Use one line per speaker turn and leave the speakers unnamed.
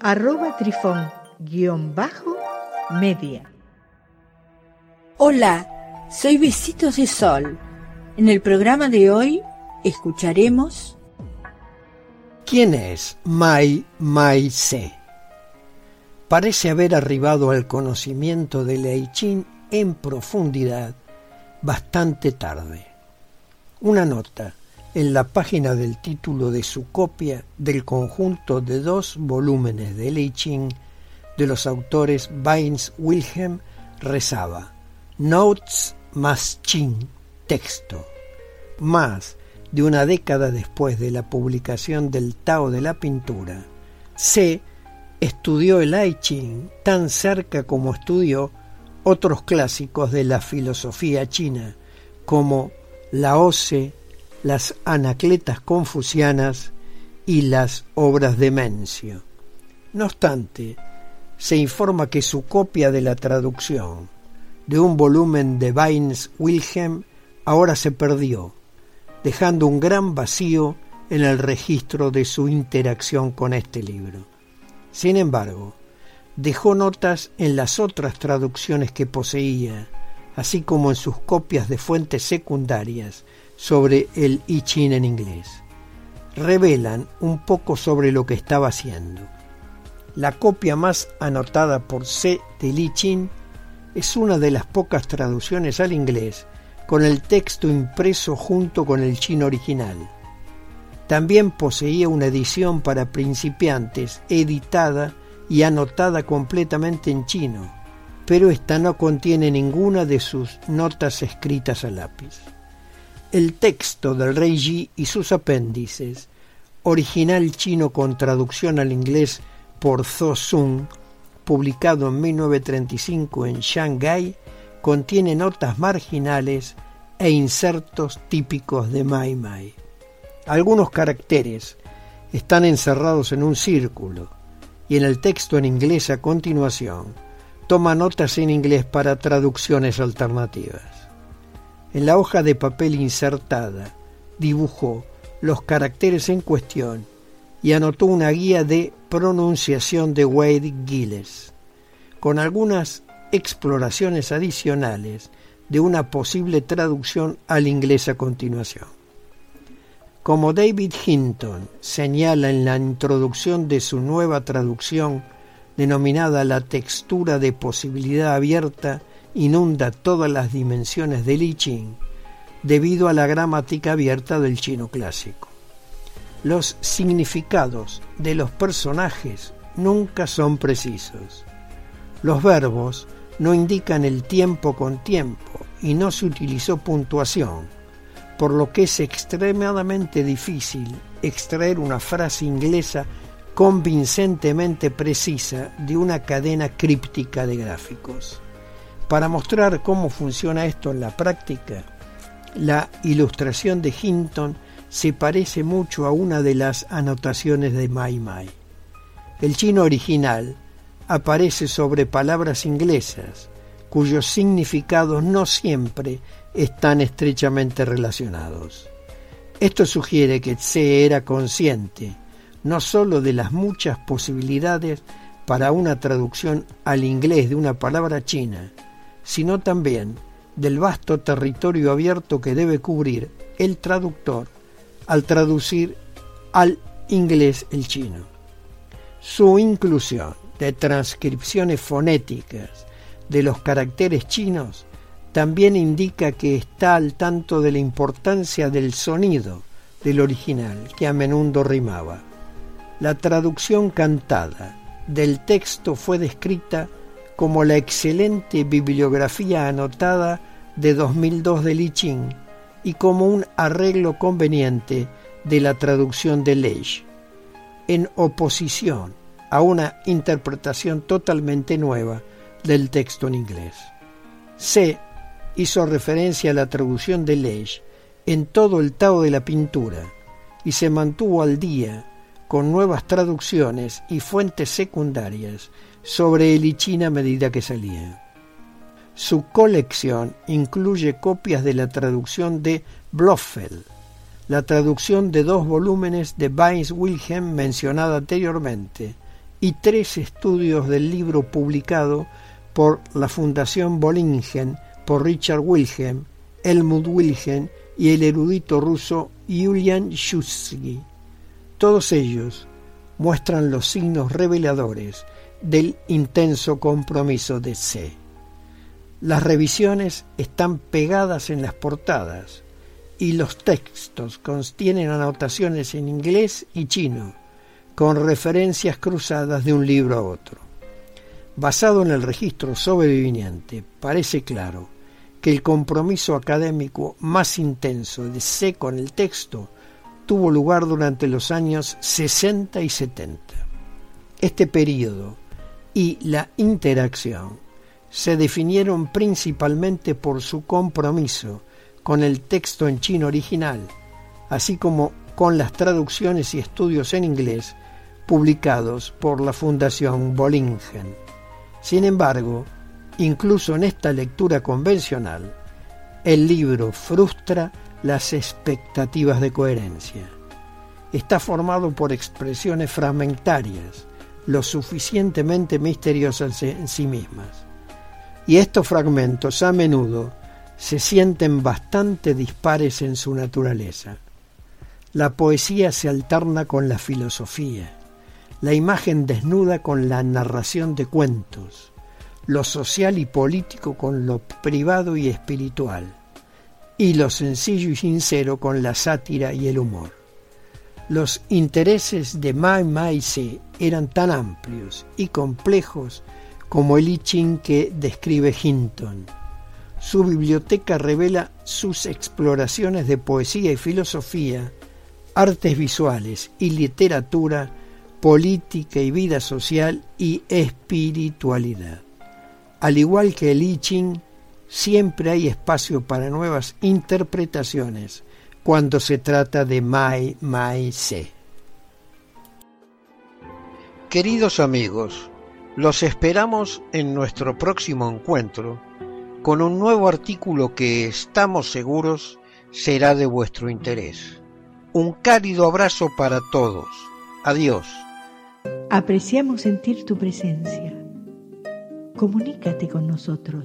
arroba trifón-media.
Hola, soy Besitos de Sol. En el programa de hoy escucharemos...
¿Quién es Mai Mai Se? Parece haber arribado al conocimiento de Lei Ching en profundidad bastante tarde. Una nota en la página del título de su copia del conjunto de dos volúmenes de Lei Ching de los autores Baines Wilhelm rezaba Notes más Ching, texto. Más de una década después de la publicación del Tao de la pintura, C estudió el I Ching tan cerca como estudió otros clásicos de la filosofía china, como la Ose, las Anacletas confucianas y las obras de Mencio. No obstante, se informa que su copia de la traducción de un volumen de Weins Wilhelm ahora se perdió, dejando un gran vacío en el registro de su interacción con este libro. Sin embargo, dejó notas en las otras traducciones que poseía, así como en sus copias de fuentes secundarias sobre el I Ching en inglés. Revelan un poco sobre lo que estaba haciendo. La copia más anotada por C. de I Ching es una de las pocas traducciones al inglés con el texto impreso junto con el chino original. También poseía una edición para principiantes editada y anotada completamente en chino, pero esta no contiene ninguna de sus notas escritas a lápiz. El texto del Rey Ji y sus apéndices, original chino con traducción al inglés por Zhou Sun, publicado en 1935 en Shanghái, contiene notas marginales e insertos típicos de Mai Mai. Algunos caracteres están encerrados en un círculo y en el texto en inglés a continuación toma notas en inglés para traducciones alternativas. En la hoja de papel insertada dibujó los caracteres en cuestión y anotó una guía de pronunciación de Wade Gilles, con algunas exploraciones adicionales de una posible traducción al inglés a continuación. Como David Hinton señala en la introducción de su nueva traducción denominada La textura de posibilidad abierta inunda todas las dimensiones del I Ching debido a la gramática abierta del chino clásico. Los significados de los personajes nunca son precisos. Los verbos no indican el tiempo con tiempo y no se utilizó puntuación, por lo que es extremadamente difícil extraer una frase inglesa convincentemente precisa de una cadena críptica de gráficos. Para mostrar cómo funciona esto en la práctica, la ilustración de Hinton se parece mucho a una de las anotaciones de Mai Mai. El chino original aparece sobre palabras inglesas cuyos significados no siempre están estrechamente relacionados. Esto sugiere que Tse era consciente no sólo de las muchas posibilidades para una traducción al inglés de una palabra china, sino también del vasto territorio abierto que debe cubrir el traductor al traducir al inglés el chino. Su inclusión de transcripciones fonéticas de los caracteres chinos también indica que está al tanto de la importancia del sonido del original, que a menudo rimaba. La traducción cantada del texto fue descrita como la excelente bibliografía anotada de 2002 de Li y como un arreglo conveniente de la traducción de Leish, en oposición a una interpretación totalmente nueva del texto en inglés. C hizo referencia a la traducción de Leigh en todo el Tao de la pintura y se mantuvo al día con nuevas traducciones y fuentes secundarias sobre el I Ching a medida que salía. Su colección incluye copias de la traducción de Blofeld, la traducción de dos volúmenes de Weiss Wilhelm mencionada anteriormente y tres estudios del libro publicado por la Fundación Bollingen por Richard Wilhelm, Helmut Wilhelm y el erudito ruso Julian Schussky. Todos ellos muestran los signos reveladores del intenso compromiso de C. Las revisiones están pegadas en las portadas y los textos contienen anotaciones en inglés y chino, con referencias cruzadas de un libro a otro. Basado en el registro sobreviviente, parece claro que el compromiso académico más intenso de C con el texto tuvo lugar durante los años 60 y 70. Este periodo y la interacción se definieron principalmente por su compromiso con el texto en chino original, así como con las traducciones y estudios en inglés publicados por la Fundación Bollingen. Sin embargo, incluso en esta lectura convencional, el libro frustra las expectativas de coherencia. Está formado por expresiones fragmentarias, lo suficientemente misteriosas en sí mismas. Y estos fragmentos a menudo se sienten bastante dispares en su naturaleza. La poesía se alterna con la filosofía, la imagen desnuda con la narración de cuentos, lo social y político con lo privado y espiritual, y lo sencillo y sincero con la sátira y el humor. Los intereses de Mai Mai Se eran tan amplios y complejos como el I Ching que describe Hinton. Su biblioteca revela sus exploraciones de poesía y filosofía, artes visuales y literatura, política y vida social y espiritualidad. Al igual que el I Ching, siempre hay espacio para nuevas interpretaciones cuando se trata de Mai Mai Se. Queridos amigos, los esperamos en nuestro próximo encuentro con un nuevo artículo que estamos seguros será de vuestro interés. Un cálido abrazo para todos. Adiós.
Apreciamos sentir tu presencia. Comunícate con nosotros.